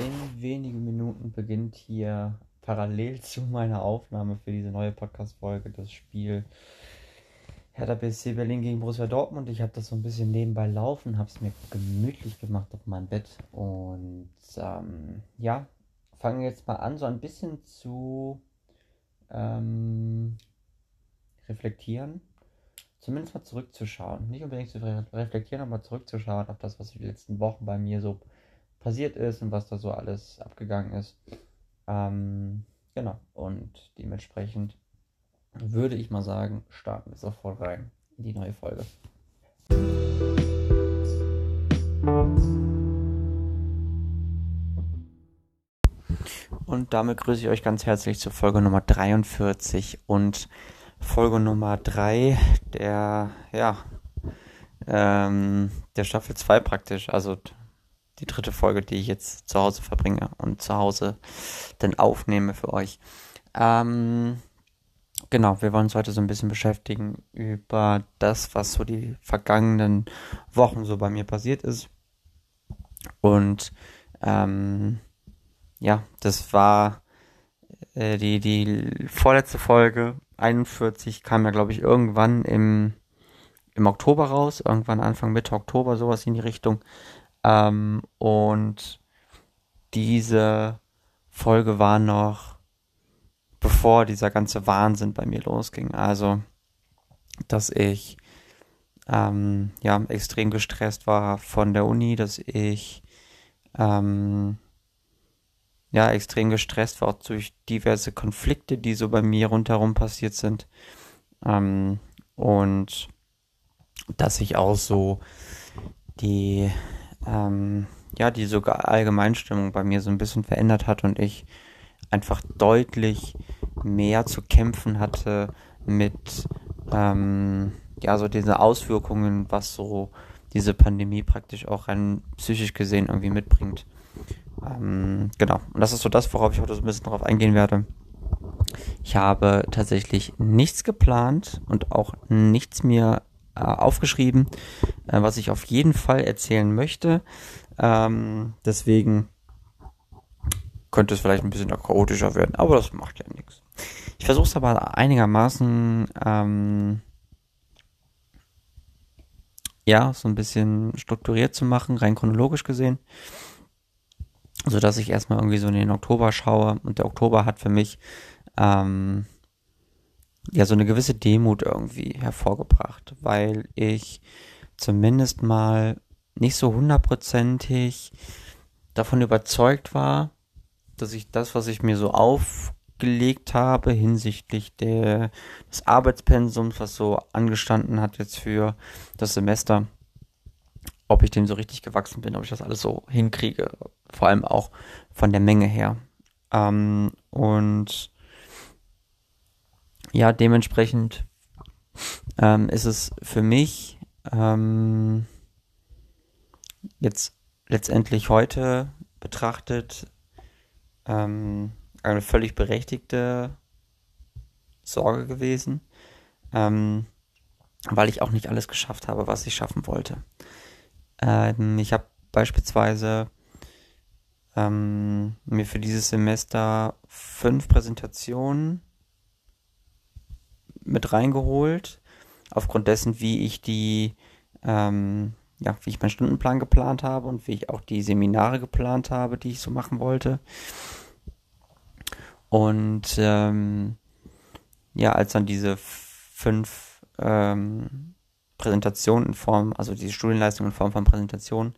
In wenigen Minuten beginnt hier parallel zu meiner Aufnahme für diese neue Podcast-Folge das Spiel Hertha BSC Berlin gegen Borussia Dortmund. Ich habe das so ein bisschen nebenbei laufen, habe es mir gemütlich gemacht auf meinem Bett und ähm, ja, fange jetzt mal an, so ein bisschen zu ähm, reflektieren. Zumindest mal zurückzuschauen. Nicht unbedingt zu reflektieren, aber zurückzuschauen auf das, was die letzten Wochen bei mir so passiert ist und was da so alles abgegangen ist. Ähm, genau. Und dementsprechend würde ich mal sagen, starten wir sofort rein in die neue Folge. Und damit grüße ich euch ganz herzlich zur Folge Nummer 43 und Folge Nummer 3 der, ja, ähm, der Staffel 2 praktisch. Also die dritte Folge, die ich jetzt zu Hause verbringe und zu Hause dann aufnehme für euch. Ähm, genau, wir wollen uns heute so ein bisschen beschäftigen über das, was so die vergangenen Wochen so bei mir passiert ist. Und ähm, ja, das war äh, die, die vorletzte Folge, 41, kam ja, glaube ich, irgendwann im, im Oktober raus, irgendwann Anfang Mitte Oktober, sowas in die Richtung. Ähm, und diese Folge war noch bevor dieser ganze Wahnsinn bei mir losging. Also, dass ich ähm, ja extrem gestresst war von der Uni, dass ich ähm, ja extrem gestresst war auch durch diverse Konflikte, die so bei mir rundherum passiert sind. Ähm, und dass ich auch so die ähm, ja, die sogar Allgemeinstimmung bei mir so ein bisschen verändert hat und ich einfach deutlich mehr zu kämpfen hatte mit ähm, ja so diese Auswirkungen, was so diese Pandemie praktisch auch rein psychisch gesehen irgendwie mitbringt. Ähm, genau. Und das ist so das, worauf ich heute so ein bisschen drauf eingehen werde. Ich habe tatsächlich nichts geplant und auch nichts mir aufgeschrieben, äh, was ich auf jeden Fall erzählen möchte. Ähm, deswegen könnte es vielleicht ein bisschen chaotischer werden, aber das macht ja nichts. Ich versuche es aber einigermaßen ähm, ja, so ein bisschen strukturiert zu machen, rein chronologisch gesehen. So dass ich erstmal irgendwie so in den Oktober schaue. Und der Oktober hat für mich ähm, ja so eine gewisse Demut irgendwie hervorgebracht, weil ich zumindest mal nicht so hundertprozentig davon überzeugt war, dass ich das, was ich mir so aufgelegt habe hinsichtlich der, des Arbeitspensums, was so angestanden hat jetzt für das Semester, ob ich dem so richtig gewachsen bin, ob ich das alles so hinkriege, vor allem auch von der Menge her. Ähm, und ja, dementsprechend ähm, ist es für mich ähm, jetzt letztendlich heute betrachtet ähm, eine völlig berechtigte Sorge gewesen, ähm, weil ich auch nicht alles geschafft habe, was ich schaffen wollte. Ähm, ich habe beispielsweise ähm, mir für dieses Semester fünf Präsentationen mit reingeholt, aufgrund dessen, wie ich die, ähm, ja, wie ich meinen Stundenplan geplant habe und wie ich auch die Seminare geplant habe, die ich so machen wollte. Und ähm, ja, als dann diese fünf ähm, Präsentationen in Form, also diese Studienleistungen in Form von Präsentationen,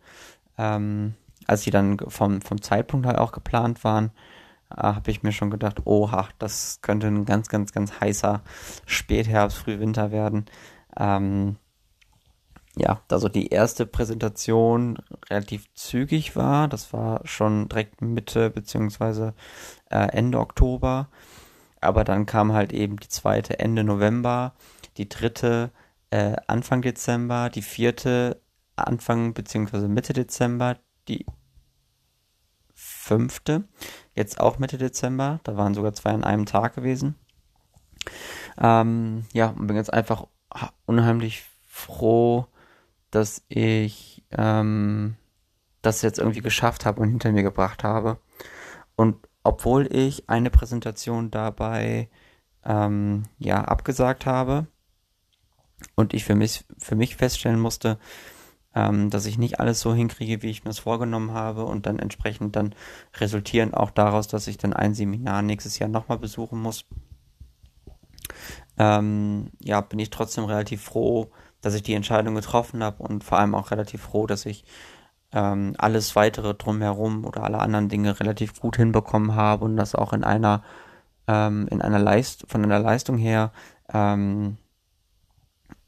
ähm, als die dann vom, vom Zeitpunkt halt auch geplant waren, habe ich mir schon gedacht, oha, das könnte ein ganz, ganz, ganz heißer Spätherbst, Frühwinter werden. Ähm, ja, da so die erste Präsentation relativ zügig war. Das war schon direkt Mitte beziehungsweise äh, Ende Oktober. Aber dann kam halt eben die zweite Ende November, die dritte äh, Anfang Dezember, die vierte Anfang beziehungsweise Mitte Dezember, die fünfte, jetzt auch Mitte Dezember. Da waren sogar zwei an einem Tag gewesen. Ähm, ja, und bin jetzt einfach unheimlich froh, dass ich ähm, das jetzt irgendwie geschafft habe und hinter mir gebracht habe. Und obwohl ich eine Präsentation dabei ähm, ja abgesagt habe und ich für mich für mich feststellen musste, ähm, dass ich nicht alles so hinkriege, wie ich mir das vorgenommen habe und dann entsprechend dann resultieren auch daraus, dass ich dann ein Seminar nächstes Jahr nochmal besuchen muss. Ähm, ja, bin ich trotzdem relativ froh, dass ich die Entscheidung getroffen habe und vor allem auch relativ froh, dass ich ähm, alles weitere drumherum oder alle anderen Dinge relativ gut hinbekommen habe und das auch in einer ähm, in einer Leist von einer Leistung her ähm,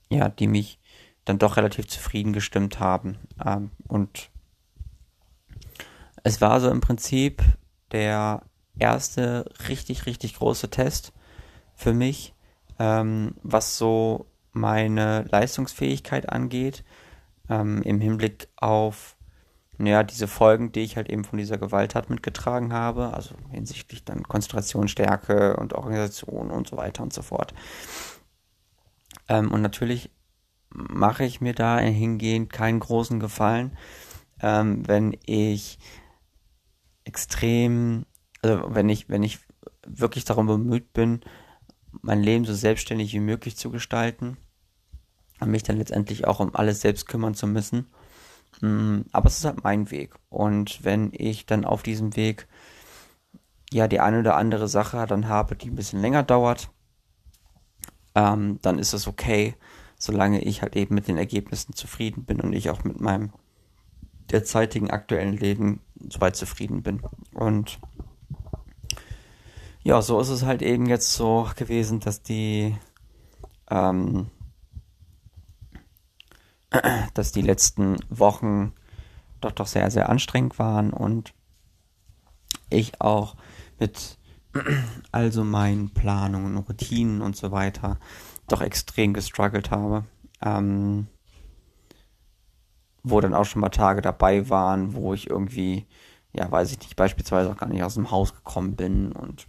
ja die mich dann doch relativ zufrieden gestimmt haben ähm, und es war so im Prinzip der erste richtig richtig große Test für mich ähm, was so meine Leistungsfähigkeit angeht ähm, im Hinblick auf ja, diese Folgen, die ich halt eben von dieser Gewalttat mitgetragen habe, also hinsichtlich dann Konzentrationsstärke und Organisation und so weiter und so fort. Ähm, und natürlich mache ich mir da hingehend keinen großen Gefallen, ähm, wenn ich extrem, also wenn ich, wenn ich wirklich darum bemüht bin, mein Leben so selbstständig wie möglich zu gestalten und mich dann letztendlich auch um alles selbst kümmern zu müssen. Mm, aber es ist halt mein Weg. Und wenn ich dann auf diesem Weg ja die eine oder andere Sache dann habe, die ein bisschen länger dauert, ähm, dann ist es okay, solange ich halt eben mit den Ergebnissen zufrieden bin und ich auch mit meinem derzeitigen aktuellen Leben soweit zufrieden bin. Und ja, so ist es halt eben jetzt so gewesen, dass die ähm, dass die letzten Wochen doch doch sehr, sehr anstrengend waren und ich auch mit also meinen Planungen, Routinen und so weiter doch extrem gestruggelt habe. Ähm, wo dann auch schon mal Tage dabei waren, wo ich irgendwie, ja, weiß ich nicht, beispielsweise auch gar nicht aus dem Haus gekommen bin und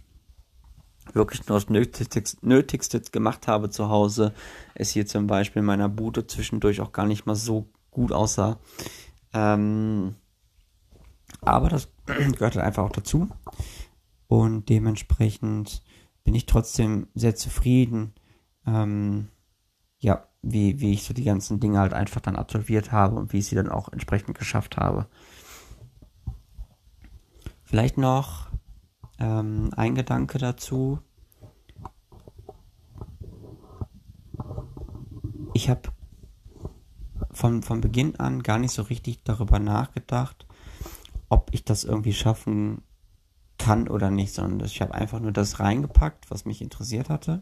wirklich nur das Nötigste, Nötigste gemacht habe zu Hause, es hier zum Beispiel in meiner Bude zwischendurch auch gar nicht mal so gut aussah. Ähm, aber das gehört halt einfach auch dazu. Und dementsprechend bin ich trotzdem sehr zufrieden, ähm, ja, wie, wie ich so die ganzen Dinge halt einfach dann absolviert habe und wie ich sie dann auch entsprechend geschafft habe. Vielleicht noch ähm, ein Gedanke dazu. Ich habe von, von Beginn an gar nicht so richtig darüber nachgedacht, ob ich das irgendwie schaffen kann oder nicht, sondern ich habe einfach nur das reingepackt, was mich interessiert hatte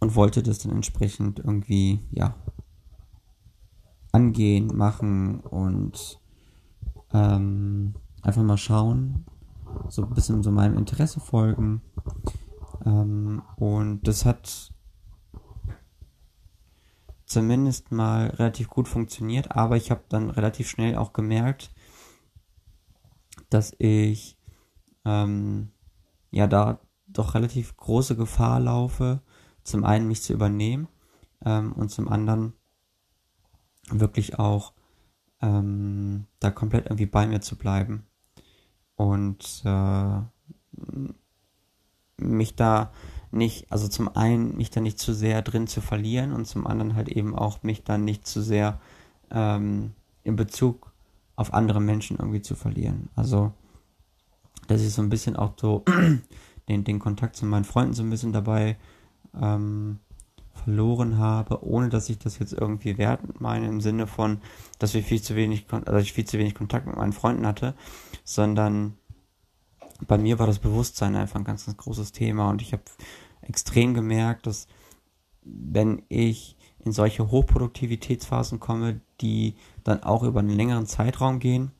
und wollte das dann entsprechend irgendwie, ja, angehen, machen und ähm, einfach mal schauen, so ein bisschen so meinem Interesse folgen. Ähm, und das hat zumindest mal relativ gut funktioniert, aber ich habe dann relativ schnell auch gemerkt, dass ich ähm, ja da doch relativ große Gefahr laufe, zum einen mich zu übernehmen ähm, und zum anderen wirklich auch ähm, da komplett irgendwie bei mir zu bleiben und äh, mich da nicht, also zum einen mich da nicht zu sehr drin zu verlieren und zum anderen halt eben auch mich dann nicht zu sehr ähm, in Bezug auf andere Menschen irgendwie zu verlieren. Also, dass ich so ein bisschen auch so den, den Kontakt zu meinen Freunden so ein bisschen dabei ähm, verloren habe, ohne dass ich das jetzt irgendwie wertend meine, im Sinne von, dass wir viel zu wenig, also ich viel zu wenig Kontakt mit meinen Freunden hatte, sondern bei mir war das Bewusstsein einfach ein ganz, ganz großes Thema und ich habe extrem gemerkt, dass wenn ich in solche Hochproduktivitätsphasen komme, die dann auch über einen längeren Zeitraum gehen,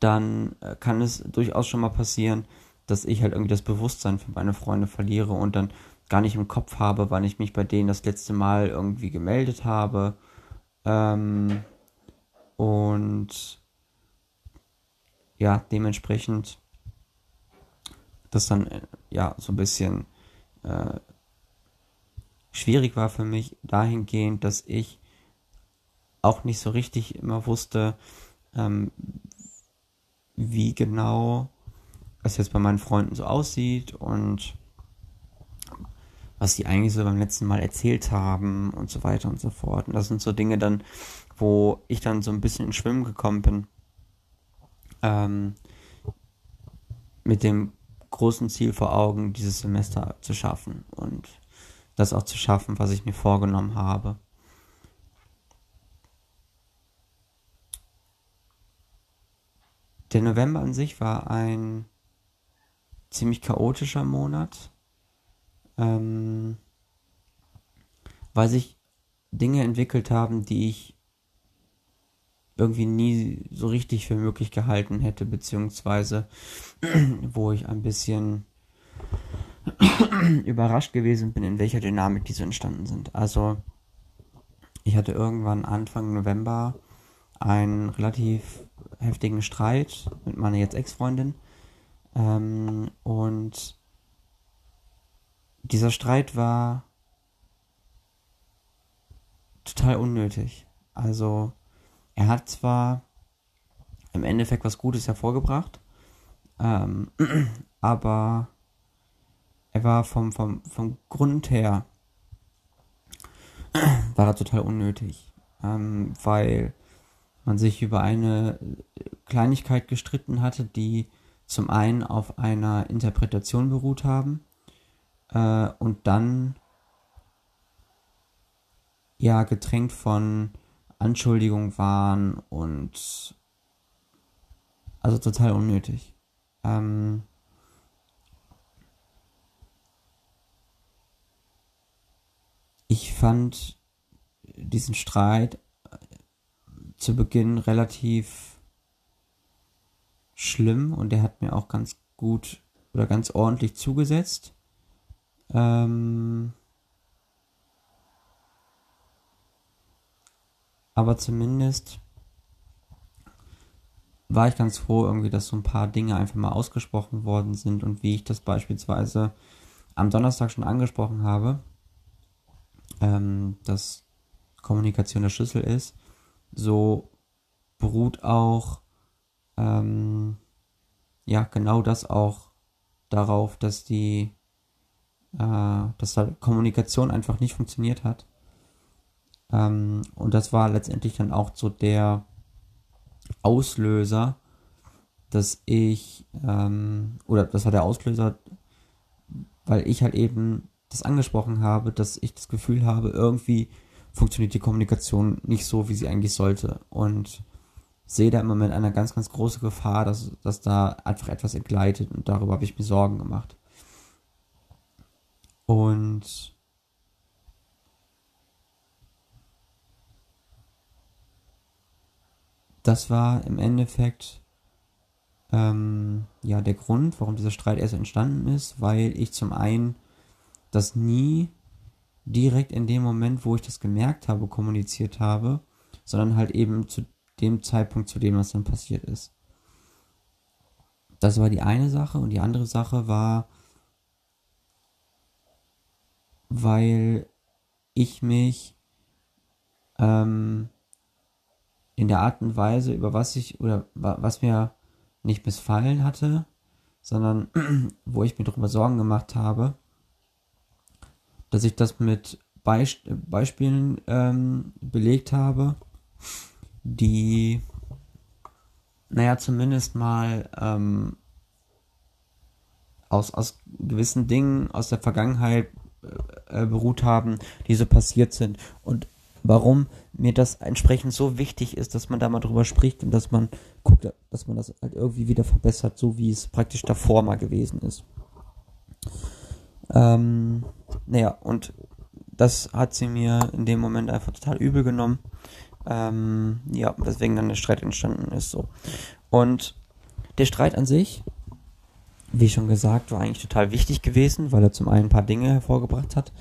dann äh, kann es durchaus schon mal passieren, dass ich halt irgendwie das Bewusstsein für meine Freunde verliere und dann gar nicht im Kopf habe, wann ich mich bei denen das letzte Mal irgendwie gemeldet habe. Ähm, und ja, dementsprechend das dann äh, ja so ein bisschen äh, schwierig war für mich dahingehend, dass ich auch nicht so richtig immer wusste, ähm, wie genau es jetzt bei meinen Freunden so aussieht und was die eigentlich so beim letzten Mal erzählt haben und so weiter und so fort. Und das sind so Dinge dann, wo ich dann so ein bisschen ins Schwimmen gekommen bin. Ähm, mit dem großen Ziel vor Augen, dieses Semester zu schaffen und das auch zu schaffen, was ich mir vorgenommen habe. Der November an sich war ein ziemlich chaotischer Monat, ähm, weil sich Dinge entwickelt haben, die ich irgendwie nie so richtig für möglich gehalten hätte, beziehungsweise wo ich ein bisschen überrascht gewesen bin, in welcher Dynamik diese entstanden sind. Also ich hatte irgendwann Anfang November einen relativ heftigen Streit mit meiner jetzt Ex-Freundin. Ähm, und dieser Streit war total unnötig. Also er hat zwar im Endeffekt was Gutes hervorgebracht, ähm, aber er war vom, vom, vom Grund her war er total unnötig, ähm, weil man sich über eine Kleinigkeit gestritten hatte, die zum einen auf einer Interpretation beruht haben äh, und dann ja getränkt von Anschuldigungen waren und also total unnötig. Ähm, ich fand diesen Streit zu Beginn relativ schlimm und der hat mir auch ganz gut oder ganz ordentlich zugesetzt. Ähm aber zumindest war ich ganz froh irgendwie, dass so ein paar Dinge einfach mal ausgesprochen worden sind und wie ich das beispielsweise am Donnerstag schon angesprochen habe, ähm, dass Kommunikation der Schlüssel ist, so beruht auch ähm, ja genau das auch darauf, dass die äh, dass da Kommunikation einfach nicht funktioniert hat. Ähm, und das war letztendlich dann auch so der Auslöser, dass ich ähm, oder das war der Auslöser, weil ich halt eben das angesprochen habe, dass ich das Gefühl habe, irgendwie funktioniert die Kommunikation nicht so, wie sie eigentlich sollte. Und sehe da im Moment eine ganz, ganz große Gefahr, dass, dass da einfach etwas entgleitet und darüber habe ich mir Sorgen gemacht. Und das war im Endeffekt ähm, ja der Grund, warum dieser Streit erst entstanden ist, weil ich zum einen das nie direkt in dem Moment, wo ich das gemerkt habe, kommuniziert habe, sondern halt eben zu dem Zeitpunkt, zu dem was dann passiert ist. Das war die eine Sache und die andere Sache war, weil ich mich ähm, in der Art und Weise, über was ich oder was mir nicht missfallen hatte, sondern wo ich mir darüber Sorgen gemacht habe, dass ich das mit Beist Beispielen ähm, belegt habe, die, naja, zumindest mal ähm, aus, aus gewissen Dingen aus der Vergangenheit äh, äh, beruht haben, die so passiert sind. Und warum mir das entsprechend so wichtig ist, dass man da mal drüber spricht und dass man guckt, dass man das halt irgendwie wieder verbessert, so wie es praktisch davor mal gewesen ist. Ähm, naja, und das hat sie mir in dem Moment einfach total übel genommen. Ähm, ja, weswegen dann der Streit entstanden ist so. Und der Streit an sich, wie schon gesagt, war eigentlich total wichtig gewesen, weil er zum einen ein paar Dinge hervorgebracht hat,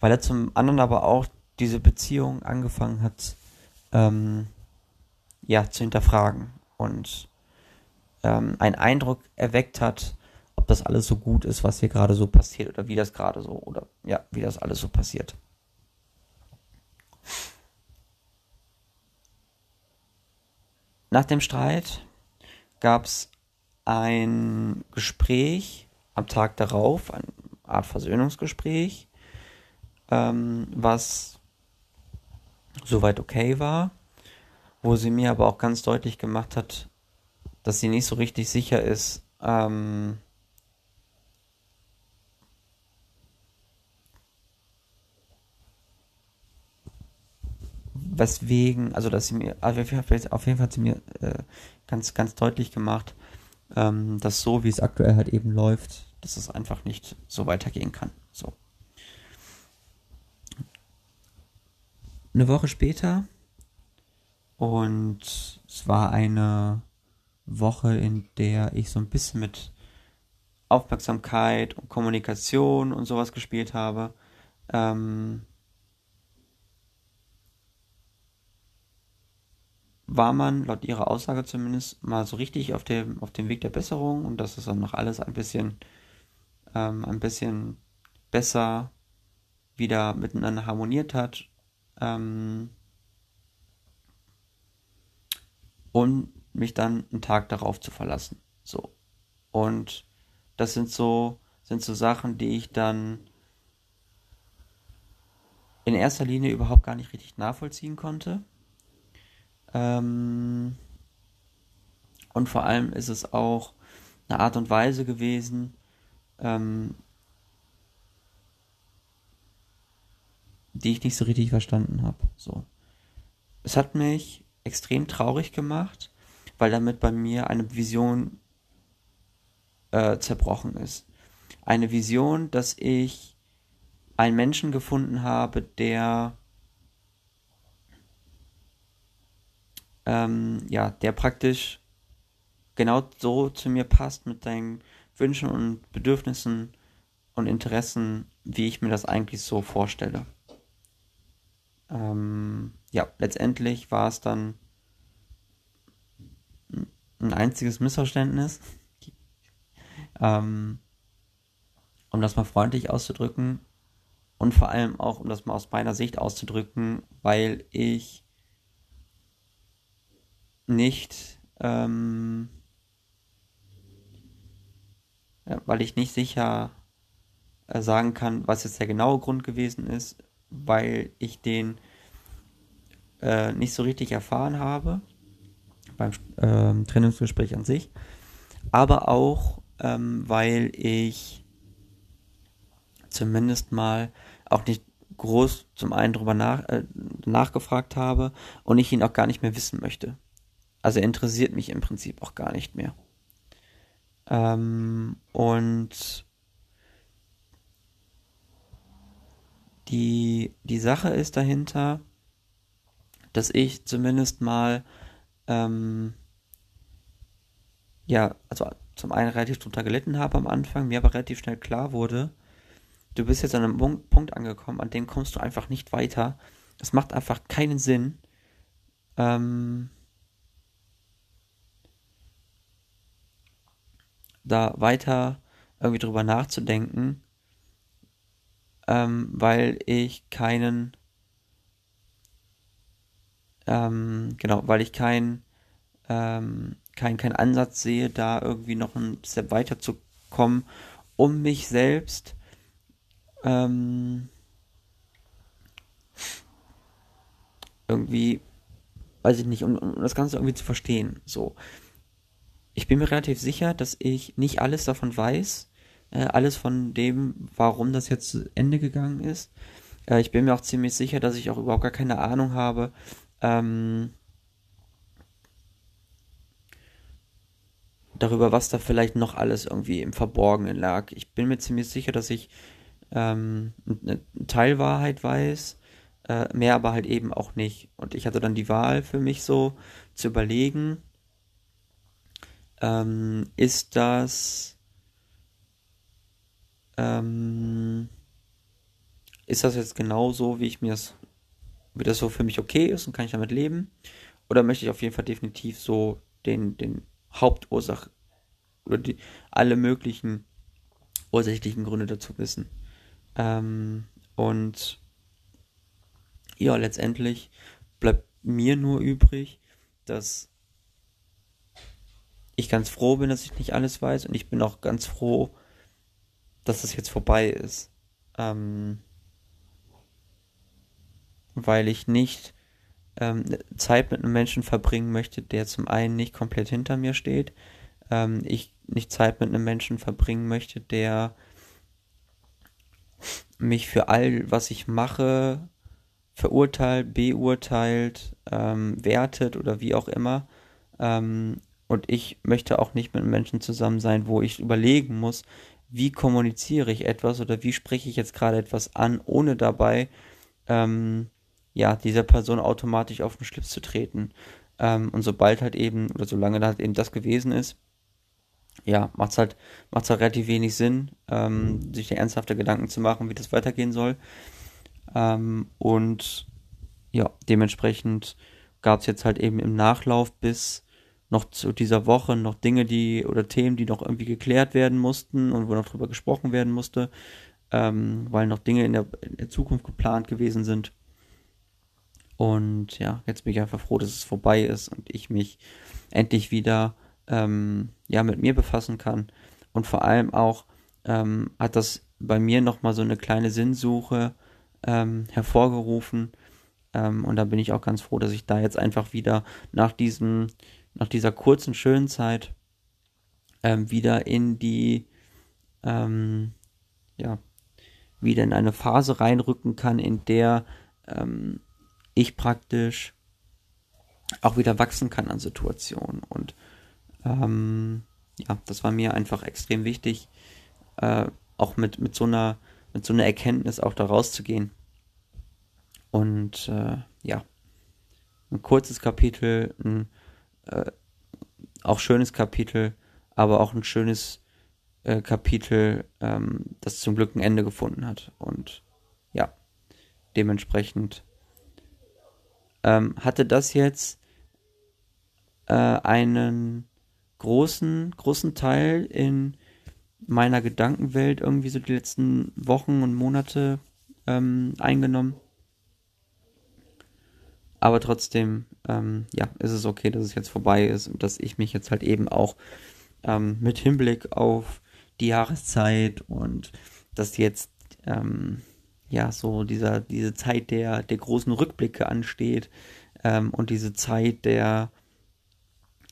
weil er zum anderen aber auch diese Beziehung angefangen hat, ähm, ja, zu hinterfragen und ähm, einen Eindruck erweckt hat, ob das alles so gut ist, was hier gerade so passiert oder wie das gerade so oder ja, wie das alles so passiert. Nach dem Streit gab es ein Gespräch am Tag darauf, eine Art Versöhnungsgespräch, ähm, was soweit okay war, wo sie mir aber auch ganz deutlich gemacht hat, dass sie nicht so richtig sicher ist, ähm, weswegen, also dass sie mir, auf jeden Fall, auf jeden Fall hat sie mir äh, ganz, ganz deutlich gemacht, ähm, dass so wie es aktuell halt eben läuft, dass es einfach nicht so weitergehen kann. So. Eine Woche später und es war eine Woche, in der ich so ein bisschen mit Aufmerksamkeit und Kommunikation und sowas gespielt habe. Ähm, war man laut ihrer Aussage zumindest mal so richtig auf dem, auf dem Weg der Besserung und dass es dann noch alles ein bisschen, ähm, ein bisschen besser wieder miteinander harmoniert hat. Ähm, und mich dann einen Tag darauf zu verlassen. So. Und das sind so, sind so Sachen, die ich dann in erster Linie überhaupt gar nicht richtig nachvollziehen konnte. Ähm, und vor allem ist es auch eine Art und Weise gewesen, ähm, die ich nicht so richtig verstanden habe. So. Es hat mich extrem traurig gemacht, weil damit bei mir eine Vision äh, zerbrochen ist. Eine Vision, dass ich einen Menschen gefunden habe, der ähm, ja, der praktisch genau so zu mir passt mit deinen Wünschen und Bedürfnissen und Interessen, wie ich mir das eigentlich so vorstelle. Ähm, ja, letztendlich war es dann ein einziges Missverständnis. ähm, um das mal freundlich auszudrücken und vor allem auch, um das mal aus meiner Sicht auszudrücken, weil ich nicht, ähm, weil ich nicht sicher äh, sagen kann, was jetzt der genaue Grund gewesen ist, weil ich den äh, nicht so richtig erfahren habe beim ähm, Trennungsgespräch an sich, aber auch, ähm, weil ich zumindest mal auch nicht groß zum einen drüber nach, äh, nachgefragt habe und ich ihn auch gar nicht mehr wissen möchte. Also er interessiert mich im Prinzip auch gar nicht mehr. Ähm, und die, die Sache ist dahinter, dass ich zumindest mal, ähm, ja, also zum einen relativ drunter gelitten habe am Anfang, mir aber relativ schnell klar wurde, du bist jetzt an einem Punkt angekommen, an dem kommst du einfach nicht weiter. Es macht einfach keinen Sinn, ähm, da weiter irgendwie drüber nachzudenken, ähm, weil ich keinen, ähm, genau, weil ich keinen, ähm, keinen kein Ansatz sehe, da irgendwie noch einen Step weiter zu kommen, um mich selbst ähm, irgendwie, weiß ich nicht, um, um das Ganze irgendwie zu verstehen. So, ich bin mir relativ sicher, dass ich nicht alles davon weiß, äh, alles von dem, warum das jetzt zu Ende gegangen ist. Äh, ich bin mir auch ziemlich sicher, dass ich auch überhaupt gar keine Ahnung habe, ähm, darüber, was da vielleicht noch alles irgendwie im Verborgenen lag. Ich bin mir ziemlich sicher, dass ich ähm, eine Teilwahrheit weiß, äh, mehr aber halt eben auch nicht. Und ich hatte dann die Wahl für mich so zu überlegen, ähm, ist das ähm, ist das jetzt genau so, wie ich mir das, wie das so für mich okay ist und kann ich damit leben? Oder möchte ich auf jeden Fall definitiv so den, den Hauptursache oder die, alle möglichen ursächlichen Gründe dazu wissen? Ähm, und ja, letztendlich bleibt mir nur übrig, dass ich ganz froh bin, dass ich nicht alles weiß und ich bin auch ganz froh, dass es jetzt vorbei ist. Ähm, weil ich nicht ähm, Zeit mit einem Menschen verbringen möchte, der zum einen nicht komplett hinter mir steht, ähm, ich nicht Zeit mit einem Menschen verbringen möchte, der mich für all, was ich mache, verurteilt, beurteilt, ähm, wertet oder wie auch immer. Ähm, und ich möchte auch nicht mit Menschen zusammen sein, wo ich überlegen muss, wie kommuniziere ich etwas oder wie spreche ich jetzt gerade etwas an, ohne dabei ähm, ja dieser Person automatisch auf den Schlips zu treten. Ähm, und sobald halt eben oder solange da halt eben das gewesen ist, ja, macht's halt macht's halt relativ wenig Sinn, ähm, sich ernsthafte Gedanken zu machen, wie das weitergehen soll. Ähm, und ja, dementsprechend gab es jetzt halt eben im Nachlauf bis noch zu dieser Woche noch Dinge, die oder Themen, die noch irgendwie geklärt werden mussten und wo noch drüber gesprochen werden musste, ähm, weil noch Dinge in der, in der Zukunft geplant gewesen sind. Und ja, jetzt bin ich einfach froh, dass es vorbei ist und ich mich endlich wieder ähm, ja mit mir befassen kann. Und vor allem auch ähm, hat das bei mir nochmal so eine kleine Sinnsuche ähm, hervorgerufen. Ähm, und da bin ich auch ganz froh, dass ich da jetzt einfach wieder nach diesem, nach dieser kurzen, schönen Zeit ähm, wieder in die, ähm, ja, wieder in eine Phase reinrücken kann, in der ähm, ich praktisch auch wieder wachsen kann an Situationen. Und ähm, ja, das war mir einfach extrem wichtig, äh, auch mit, mit so einer mit so einer Erkenntnis auch da rauszugehen. Und äh, ja, ein kurzes Kapitel, ein äh, auch schönes Kapitel, aber auch ein schönes äh, Kapitel, ähm, das zum Glück ein Ende gefunden hat. Und ja, dementsprechend ähm, hatte das jetzt äh, einen großen, großen Teil in meiner Gedankenwelt irgendwie so die letzten Wochen und Monate ähm, eingenommen. Aber trotzdem, ähm, ja, ist es okay, dass es jetzt vorbei ist und dass ich mich jetzt halt eben auch ähm, mit Hinblick auf die Jahreszeit und dass jetzt ähm, ja so dieser diese Zeit der der großen Rückblicke ansteht ähm, und diese Zeit der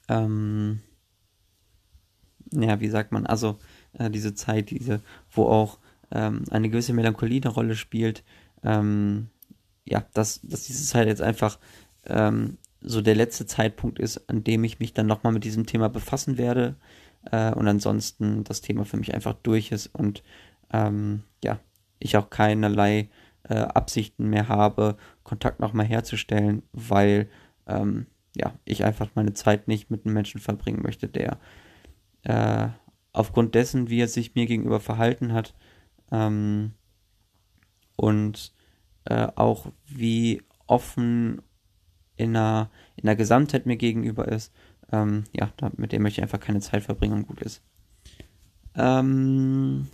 ähm, ja wie sagt man also äh, diese Zeit, diese, wo auch ähm, eine gewisse Melancholie eine Rolle spielt, ähm, ja, dass, dass diese Zeit jetzt einfach ähm, so der letzte Zeitpunkt ist, an dem ich mich dann nochmal mit diesem Thema befassen werde äh, und ansonsten das Thema für mich einfach durch ist und ähm, ja, ich auch keinerlei äh, Absichten mehr habe, Kontakt nochmal herzustellen, weil ähm, ja, ich einfach meine Zeit nicht mit einem Menschen verbringen möchte, der äh, aufgrund dessen, wie er sich mir gegenüber verhalten hat ähm, und äh, auch wie offen in der, in der Gesamtheit mir gegenüber ist, ähm, ja, da, mit dem möchte ich einfach keine Zeit verbringen und gut ist. Ähm,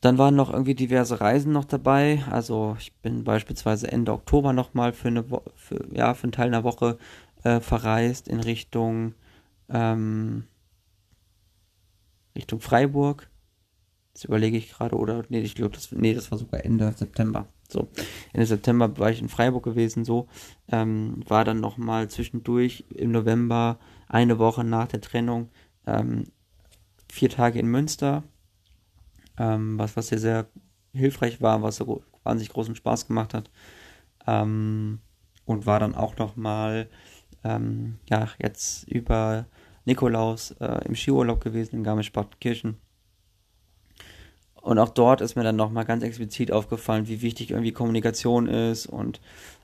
dann waren noch irgendwie diverse Reisen noch dabei. Also ich bin beispielsweise Ende Oktober nochmal für für, ja, für einen Teil einer Woche äh, verreist in Richtung ähm, Richtung Freiburg. Das überlege ich gerade, oder, nee, ich glaube, das, nee, das war sogar Ende September. So, Ende September war ich in Freiburg gewesen, so, ähm, war dann nochmal zwischendurch im November, eine Woche nach der Trennung, ähm, vier Tage in Münster, ähm, was, was sehr, sehr hilfreich war, was so wahnsinnig großen Spaß gemacht hat, ähm, und war dann auch nochmal, ähm, ja, jetzt über Nikolaus äh, im Skiurlaub gewesen in Garmisch-Partenkirchen. Und auch dort ist mir dann nochmal ganz explizit aufgefallen, wie wichtig irgendwie Kommunikation ist und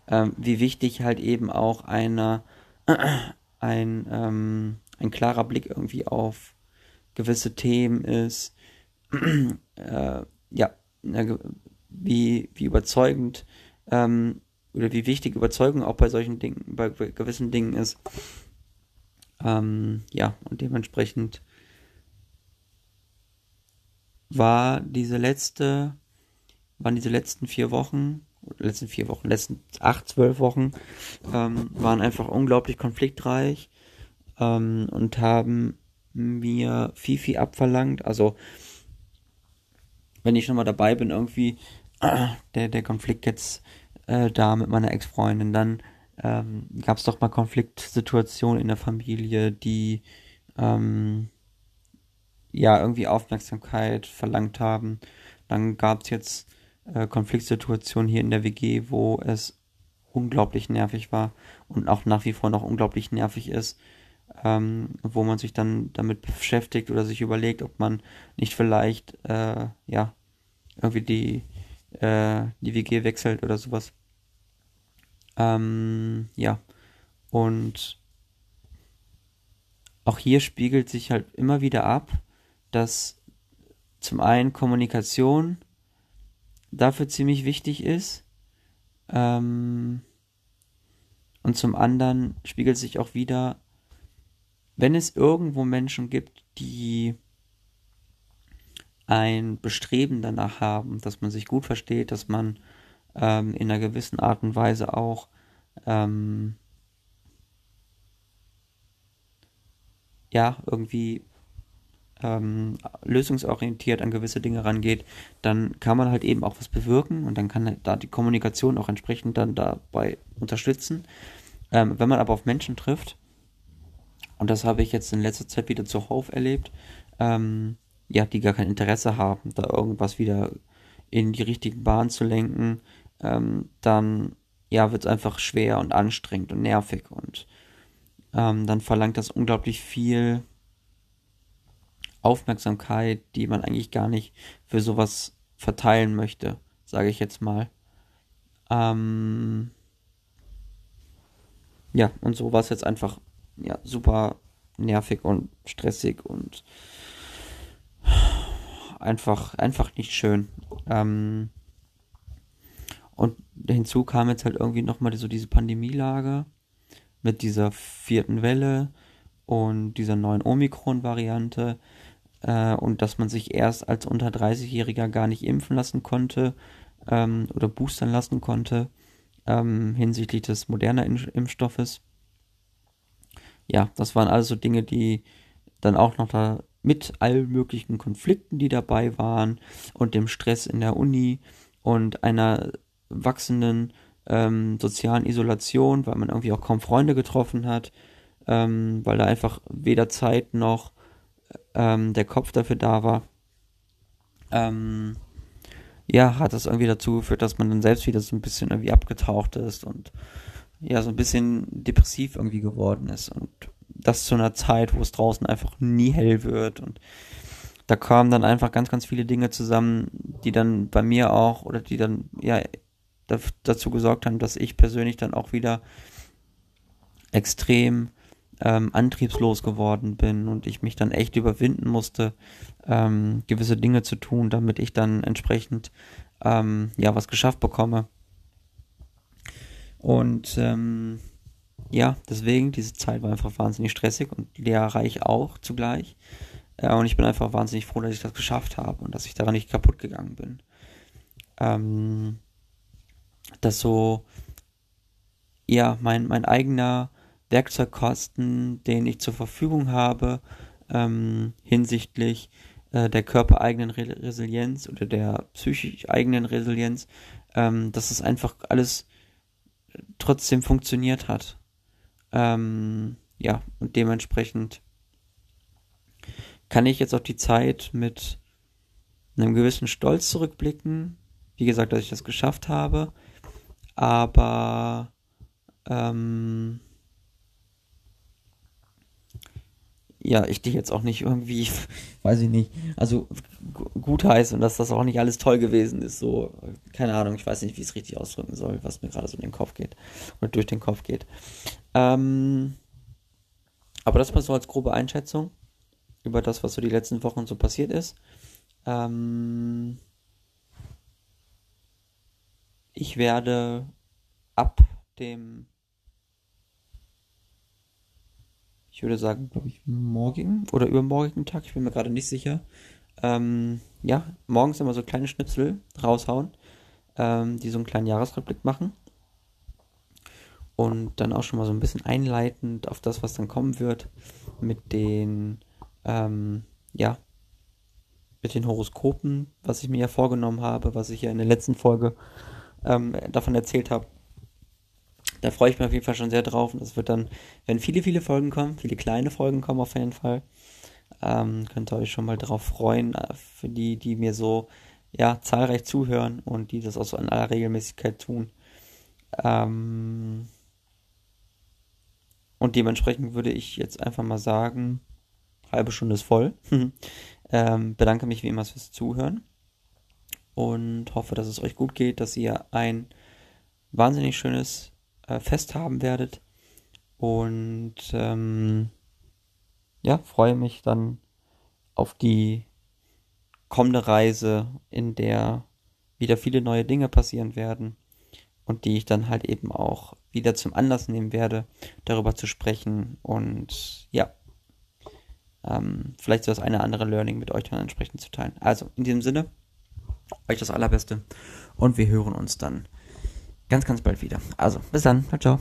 ähm, wie wichtig halt eben auch eine, äh, ein, ähm, ein klarer Blick irgendwie auf gewisse Themen ist. äh, ja, wie, wie überzeugend ähm, oder wie wichtig Überzeugung auch bei solchen Dingen, bei gewissen Dingen ist. Ähm, ja, und dementsprechend war diese letzte, waren diese letzten vier Wochen, letzten vier Wochen, letzten acht, zwölf Wochen, ähm, waren einfach unglaublich konfliktreich. ähm, und haben mir viel, viel abverlangt. Also, wenn ich schon mal dabei bin, irgendwie der, der Konflikt jetzt äh, da mit meiner Ex-Freundin, dann ähm, gab es doch mal Konfliktsituationen in der Familie, die ähm, ja irgendwie Aufmerksamkeit verlangt haben. Dann gab es jetzt äh, Konfliktsituationen hier in der WG, wo es unglaublich nervig war und auch nach wie vor noch unglaublich nervig ist, ähm, wo man sich dann damit beschäftigt oder sich überlegt, ob man nicht vielleicht äh, ja irgendwie die äh, die WG wechselt oder sowas. Ähm, ja und auch hier spiegelt sich halt immer wieder ab, dass zum einen Kommunikation dafür ziemlich wichtig ist. Ähm, und zum anderen spiegelt sich auch wieder, wenn es irgendwo Menschen gibt, die ein Bestreben danach haben, dass man sich gut versteht, dass man ähm, in einer gewissen Art und Weise auch ähm, ja irgendwie ähm, lösungsorientiert an gewisse Dinge rangeht, dann kann man halt eben auch was bewirken und dann kann da die Kommunikation auch entsprechend dann dabei unterstützen. Ähm, wenn man aber auf Menschen trifft, und das habe ich jetzt in letzter Zeit wieder zuhauf erlebt, ähm, ja, die gar kein Interesse haben, da irgendwas wieder in die richtigen Bahnen zu lenken, ähm, dann ja, wird es einfach schwer und anstrengend und nervig und ähm, dann verlangt das unglaublich viel Aufmerksamkeit, die man eigentlich gar nicht für sowas verteilen möchte, sage ich jetzt mal. Ähm, ja, und so war es jetzt einfach ja, super nervig und stressig und einfach, einfach nicht schön. Ähm, und hinzu kam jetzt halt irgendwie nochmal so diese Pandemielage mit dieser vierten Welle und dieser neuen Omikron-Variante äh, und dass man sich erst als unter 30-Jähriger gar nicht impfen lassen konnte ähm, oder boostern lassen konnte ähm, hinsichtlich des modernen Impfstoffes. Ja, das waren also Dinge, die dann auch noch da mit allen möglichen Konflikten, die dabei waren und dem Stress in der Uni und einer wachsenden ähm, sozialen Isolation, weil man irgendwie auch kaum Freunde getroffen hat, ähm, weil da einfach weder Zeit noch ähm, der Kopf dafür da war, ähm, ja, hat das irgendwie dazu geführt, dass man dann selbst wieder so ein bisschen irgendwie abgetaucht ist und ja, so ein bisschen depressiv irgendwie geworden ist. Und das zu einer Zeit, wo es draußen einfach nie hell wird. Und da kamen dann einfach ganz, ganz viele Dinge zusammen, die dann bei mir auch oder die dann ja dazu gesorgt haben, dass ich persönlich dann auch wieder extrem ähm, antriebslos geworden bin und ich mich dann echt überwinden musste, ähm, gewisse Dinge zu tun, damit ich dann entsprechend ähm, ja was geschafft bekomme. Und ähm, ja, deswegen, diese Zeit war einfach wahnsinnig stressig und lehrreich auch zugleich. Äh, und ich bin einfach wahnsinnig froh, dass ich das geschafft habe und dass ich daran nicht kaputt gegangen bin. Ähm, dass so, ja, mein, mein eigener Werkzeugkosten, den ich zur Verfügung habe, ähm, hinsichtlich äh, der körpereigenen Re Resilienz oder der psychisch eigenen Resilienz, ähm, dass es einfach alles trotzdem funktioniert hat. Ähm, ja, und dementsprechend kann ich jetzt auf die Zeit mit einem gewissen Stolz zurückblicken. Wie gesagt, dass ich das geschafft habe. Aber ähm, ja, ich dich jetzt auch nicht irgendwie, weiß ich nicht, also gut heiße und dass das auch nicht alles toll gewesen ist, so, keine Ahnung, ich weiß nicht, wie ich es richtig ausdrücken soll, was mir gerade so in den Kopf geht oder durch den Kopf geht. Ähm, aber das mal so als grobe Einschätzung über das, was so die letzten Wochen so passiert ist. Ähm, ich werde ab dem ich würde sagen, glaube ich, morgigen oder übermorgigen Tag, ich bin mir gerade nicht sicher. Ähm, ja, morgens immer so kleine Schnipsel raushauen, ähm, die so einen kleinen Jahresrückblick machen. und dann auch schon mal so ein bisschen einleitend auf das, was dann kommen wird mit den, ähm, ja, mit den Horoskopen, was ich mir ja vorgenommen habe, was ich ja in der letzten Folge ähm, davon erzählt habe. Da freue ich mich auf jeden Fall schon sehr drauf. Und es wird dann, wenn viele, viele Folgen kommen, viele kleine Folgen kommen auf jeden Fall, ähm, könnt ihr euch schon mal drauf freuen, äh, für die, die mir so ja, zahlreich zuhören und die das auch so in aller Regelmäßigkeit tun. Ähm, und dementsprechend würde ich jetzt einfach mal sagen, halbe Stunde ist voll. ähm, bedanke mich wie immer fürs Zuhören und hoffe, dass es euch gut geht, dass ihr ein wahnsinnig schönes äh, Fest haben werdet. Und ähm, ja, freue mich dann auf die kommende Reise, in der wieder viele neue Dinge passieren werden und die ich dann halt eben auch wieder zum Anlass nehmen werde, darüber zu sprechen und ja, ähm, vielleicht so das eine oder andere Learning mit euch dann entsprechend zu teilen. Also in diesem Sinne, euch das Allerbeste und wir hören uns dann ganz, ganz bald wieder. Also bis dann, ciao, ciao.